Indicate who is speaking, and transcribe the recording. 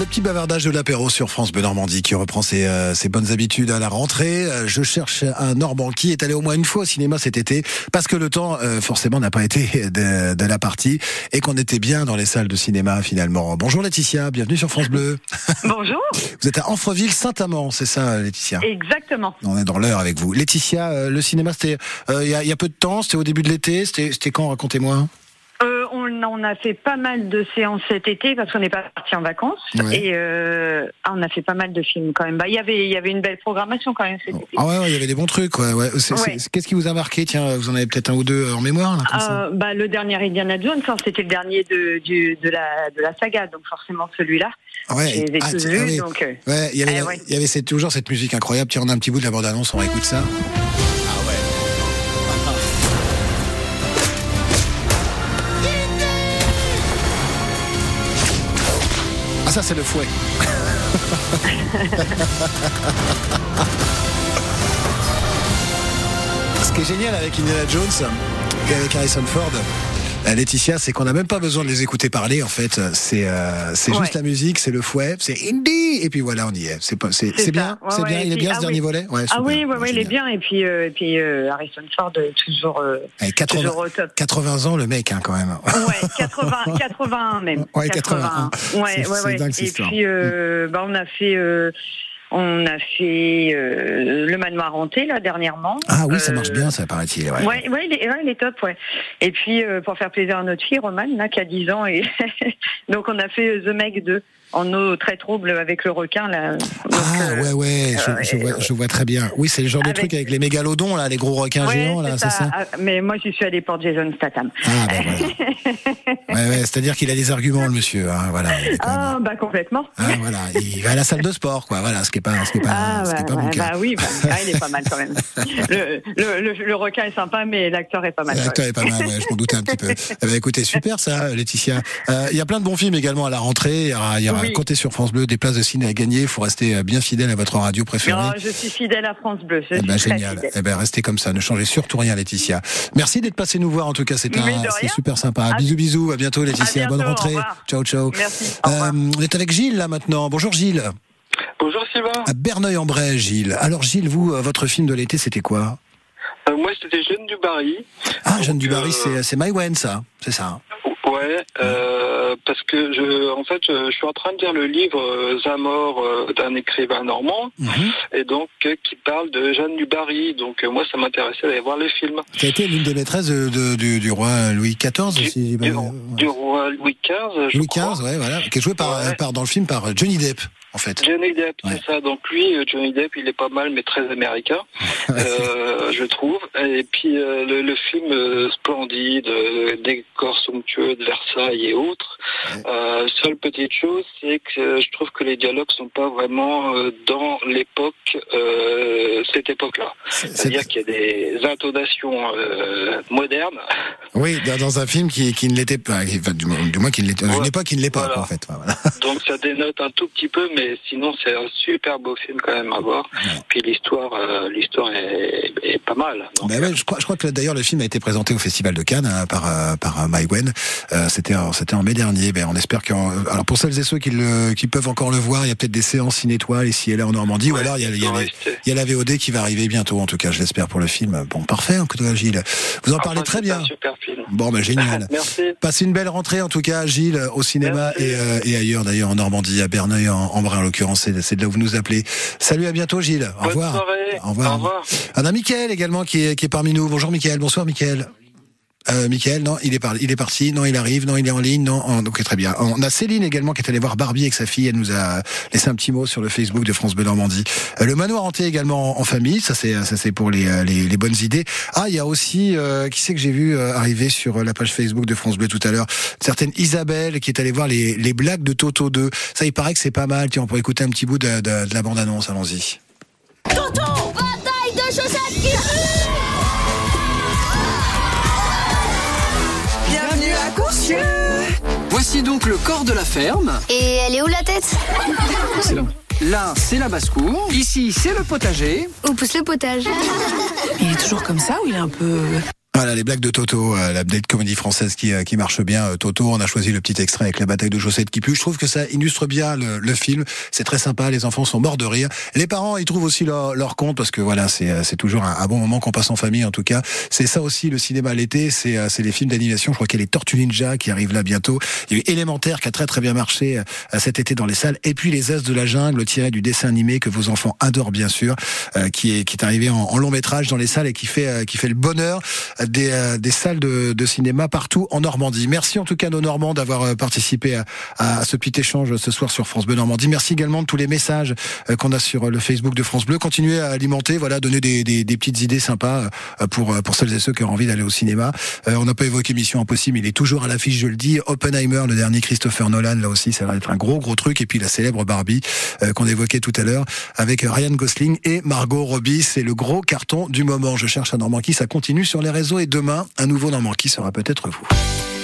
Speaker 1: Le petit bavardage de l'apéro sur France Bleu Normandie qui reprend ses, euh, ses bonnes habitudes à la rentrée. Euh, je cherche un Normand qui est allé au moins une fois au cinéma cet été parce que le temps euh, forcément n'a pas été de, de la partie et qu'on était bien dans les salles de cinéma finalement. Bonjour Laetitia, bienvenue sur France Bleu.
Speaker 2: Bonjour.
Speaker 1: Vous êtes à Anfreville-Saint-Amand, c'est ça Laetitia?
Speaker 2: Exactement.
Speaker 1: On est dans l'heure avec vous. Laetitia, euh, le cinéma c'était il y, y a peu de temps, c'était au début de l'été, c'était quand? Racontez-moi
Speaker 2: on, a fait pas mal de séances cet été parce qu'on n'est pas parti en vacances
Speaker 1: Ouais.
Speaker 2: et euh, ah, on a fait pas mal de films quand même. Bah, il y avait, il y avait une belle programmation quand même cet été.
Speaker 1: Ah ouais, ouais, il y avait des bons trucs. Ouais, ouais.
Speaker 2: Ouais.
Speaker 1: Qu'est-ce qui vous a marqué? Tiens, vous en avez peut-être un ou deux en mémoire là, comme ça
Speaker 2: Euh, bah, le dernier Indiana Jones, hein, c'était le dernier de, du, de, la, de la saga, donc forcément celui-là.
Speaker 1: Ouais,
Speaker 2: Je les ai
Speaker 1: ah,
Speaker 2: tous
Speaker 1: tiens,
Speaker 2: vus,
Speaker 1: ah oui.
Speaker 2: donc euh,
Speaker 1: Ouais, il y avait,
Speaker 2: Eh ouais.
Speaker 1: il y avait cette- toujours cette musique incroyable. Tiens, on a un petit bout de la bande-annonce, on réécoute ça. Ah ça c'est le fouet. Ce qui est génial avec Indiana Jones et avec Harrison Ford, Laetitia, c'est qu'on n'a même pas besoin de les écouter parler. En fait, c'est euh, c'est juste
Speaker 2: Ouais.
Speaker 1: la musique, c'est le fouet, c'est Indy, et puis voilà, on y est. C'est c'est bien.
Speaker 2: Ouais,
Speaker 1: c'est
Speaker 2: ouais,
Speaker 1: bien. Il est
Speaker 2: puis-
Speaker 1: bien
Speaker 2: ah
Speaker 1: ce dernier
Speaker 2: oui.
Speaker 1: volet. Ouais,
Speaker 2: ah
Speaker 1: super.
Speaker 2: oui, ouais,
Speaker 1: Ouais,
Speaker 2: ouais, il est bien. Et puis, euh, et puis euh, Harrison Ford, euh, toujours, euh,
Speaker 1: Allez, 80,
Speaker 2: toujours au top.
Speaker 1: 80 ans, le mec, hein, quand même.
Speaker 2: Ouais, 80, 81 même.
Speaker 1: Ouais, 81.
Speaker 2: Ouais,
Speaker 1: C'est-
Speaker 2: ouais,
Speaker 1: c'est
Speaker 2: ouais.
Speaker 1: dingue, cette
Speaker 2: Et puis, euh, bah, on a fait, euh, on a fait euh, le manoir hanté là dernièrement.
Speaker 1: Ah oui, ça
Speaker 2: Euh,
Speaker 1: marche bien, ça paraît-il. Ouais.
Speaker 2: Ouais, ouais, il est, ouais, il est top, ouais. Et puis euh, pour faire plaisir à notre fille Romane, là, qui a 10 ans, et donc on a fait euh, The Meg 2 en eau très trouble avec le requin là. Donc,
Speaker 1: Ah
Speaker 2: euh,
Speaker 1: ouais ouais, je,
Speaker 2: euh,
Speaker 1: je vois, je vois très bien. Oui, c'est le genre de
Speaker 2: Avec-
Speaker 1: truc avec les mégalodons là, les gros requins
Speaker 2: ouais,
Speaker 1: géants là, c'est ça.
Speaker 2: Ah, Mais moi, j'y suis allée pour Jason Statham.
Speaker 1: Ah ben voilà. Ouais ouais, c'est-à-dire qu'il a des arguments le monsieur. Hein, voilà. quand même-
Speaker 2: Ah, bah complètement.
Speaker 1: hein, voilà, il va à la salle de sport quoi. Voilà, ce qui est pas, ce qui est pas,
Speaker 2: Ah,
Speaker 1: ce qui est
Speaker 2: bah,
Speaker 1: pas mon
Speaker 2: bah,
Speaker 1: cas.
Speaker 2: bah oui, bah, ah, il est pas mal quand même. Le, le, le, le requin est sympa, mais l'acteur est pas mal.
Speaker 1: L'acteur est pas mal, ouais, je m'en doutais un petit peu. Eh ben, écoutez, super ça, Laetitia. Euh, Il y a plein de bons films également à la rentrée. Il y aura, il y aura
Speaker 2: Oui.
Speaker 1: comptez sur France Bleu, des places de ciné à gagner. Il faut rester euh, bien fidèle à votre radio préférée.
Speaker 2: Non, je suis fidèle à France Bleu. Je
Speaker 1: Eh
Speaker 2: suis
Speaker 1: ben,
Speaker 2: très
Speaker 1: génial.
Speaker 2: fidèle.
Speaker 1: Eh ben, restez comme ça. Ne changez surtout rien, Laetitia. Merci d'être passé nous voir. En tout cas, c'était c'est super sympa.
Speaker 2: À-
Speaker 1: bisous, bisous. À bientôt, Laetitia.
Speaker 2: À bientôt,
Speaker 1: Bonne rentrée. Ciao, ciao.
Speaker 2: Merci.
Speaker 1: Euh, on est avec Gilles là maintenant. Bonjour Gilles.
Speaker 3: Bonjour Sylvain.
Speaker 1: À Berneuil-en-Bray, Gilles. Alors Gilles, vous, euh, votre film de l'été, c'était quoi?
Speaker 3: Euh, moi c'était Jeanne du Barry.
Speaker 1: Ah, Jeanne
Speaker 3: Donc,
Speaker 1: Dubarry,
Speaker 3: euh,
Speaker 1: c'est c'est Maïwen, ça. C'est ça.
Speaker 3: Ouais, euh, parce que je, en fait, je, je suis en train de lire le livre euh, Zamor euh, d'un écrivain normand,
Speaker 1: Mhm.
Speaker 3: et donc euh, qui parle de Jeanne du Barry. Donc euh, moi, ça m'intéressait d'aller voir le film.
Speaker 1: Qui a été l'une des maîtresses de- de- du, du roi Louis XIV,
Speaker 3: Du,
Speaker 1: si-
Speaker 3: du,
Speaker 1: euh,
Speaker 3: du roi Louis XV, je
Speaker 1: Louis. XV, ouais, voilà, qui est joué par,
Speaker 3: Ouais.
Speaker 1: par dans le film par Johnny Depp, en fait.
Speaker 3: Johnny Depp,
Speaker 1: Ouais.
Speaker 3: c'est ça. Donc lui, euh, Johnny Depp, il est pas mal, mais très américain, euh, je trouve. Et puis euh, le, le film euh, splendide, décors somptueux de Versailles et autres.
Speaker 1: Ouais.
Speaker 3: Seule petite chose, c'est que je trouve que les dialogues sont pas vraiment dans l'époque, cette époque-là.
Speaker 1: C'est-
Speaker 3: C'est-à-dire qu'il y a des intonations modernes.
Speaker 1: Oui, dans, un film qui, qui ne l'était pas, enfin, du, moins- qui ne l'était, une
Speaker 3: Ouais.
Speaker 1: époque qui ne l'est pas,
Speaker 3: Voilà.
Speaker 1: en fait. Voilà.
Speaker 3: Donc ça dénote un tout petit peu, mais sinon c'est un super beau film quand même à voir.
Speaker 1: Ouais.
Speaker 3: Puis l'histoire, euh, l'histoire est, est pas mal.
Speaker 1: Ben ouais, je crois, je crois que d'ailleurs le film a été présenté au Festival de Cannes hein, par euh, par euh. Euh, c'était en- c'était en mai dernier. Ben on espère que alors pour celles et ceux qui le qui peuvent encore le voir, il y a peut-être des séances ciné étoiles ici et là en Normandie, ou alors il y a, il y a
Speaker 3: faut
Speaker 1: les-
Speaker 3: rester.
Speaker 1: il y a la VOD qui va arriver bientôt. En tout cas, je l'espère pour le film. Bon, parfait, en tout cas, Gilles. Vous en
Speaker 3: Enfin,
Speaker 1: parlez très
Speaker 3: c'est
Speaker 1: bien.
Speaker 3: un super film.
Speaker 1: Bon, ben génial.
Speaker 3: Merci.
Speaker 1: Passez une belle rentrée en tout cas, Gilles, au cinéma et, et ailleurs d'ailleurs en Normandie, à Berneuil, en, en En l'occurrence, c'est de là où vous nous appelez. Salut, à bientôt Gilles. Au revoir. Au revoir.
Speaker 3: Au revoir.
Speaker 1: On a Mickaël également qui est, qui est parmi nous. Bonjour Mickaël, bonsoir Mickaël. Euh, Mickaël, non, il est, parti, non, il arrive, non, il est en ligne, non, oh, ok, très bien. On a Céline également qui est allée voir Barbie avec sa fille, elle nous a laissé un petit mot sur le Facebook de France Bleu Normandie. Euh, le manoir hanté également en, famille, ça c'est ça c'est pour les, euh, bonnes idées. Ah, il y a aussi, euh, qui c'est que j'ai vu arriver sur la page Facebook de France Bleu tout à l'heure, certaine Isabelle qui est allée voir les, blagues de Toto 2. Ça, il paraît que c'est pas mal, tiens, on pourrait écouter un petit bout de, la bande-annonce, allons-y.
Speaker 4: Bataille de chaussettes qui
Speaker 5: Voici donc le corps de la ferme.
Speaker 4: Et elle est où la tête?
Speaker 5: Là, c'est la basse-cour. Ici, c'est le potager.
Speaker 4: Où pousse le potage?
Speaker 6: Il est toujours comme ça ou il est un peu...
Speaker 1: Voilà, les blagues de Toto, euh, la petite comédie française qui, euh, qui marche bien. Euh, Toto, on a choisi le petit extrait avec la bataille de chaussettes qui pue. Je trouve que ça illustre bien le, le film. C'est très sympa, les enfants sont morts de rire. Les parents, ils trouvent aussi leur, leur compte parce que voilà, c'est toujours un, bon moment qu'on passe en famille en tout cas. C'est ça aussi le cinéma l'été, c'est c'est les films d'animation. Je crois qu'il y a les Tortues Ninja qui arrivent là bientôt. Il y a eu Élémentaire qui a très très bien marché cet été dans les salles. Et puis les As de la jungle tiré du dessin animé que vos enfants adorent bien sûr, qui est qui est arrivé en, en long métrage dans les salles et qui fait qui fait le bonheur des, euh, des salles de, de, cinéma partout en Normandie. Merci en tout cas nos Normands d'avoir euh, participé à, à, ce petit échange ce soir sur France Bleu Normandie. Merci également de tous les messages euh, qu'on a sur le Facebook de France Bleu. Continuez à alimenter, voilà, donner des, des, des petites idées sympas pour, pour celles et ceux qui ont envie d'aller au cinéma. on n'a pas évoqué Mission Impossible, il est toujours à l'affiche, je le dis. Oppenheimer, le dernier Christopher Nolan, là aussi, ça va être un gros gros truc. Et puis la célèbre Barbie qu'on évoquait tout à l'heure avec Ryan Gosling et Margot Robbie. C'est le gros carton du moment. Je cherche Normand qui ça continue sur les réseaux et demain, un nouveau Normand qui sera peut-être vous.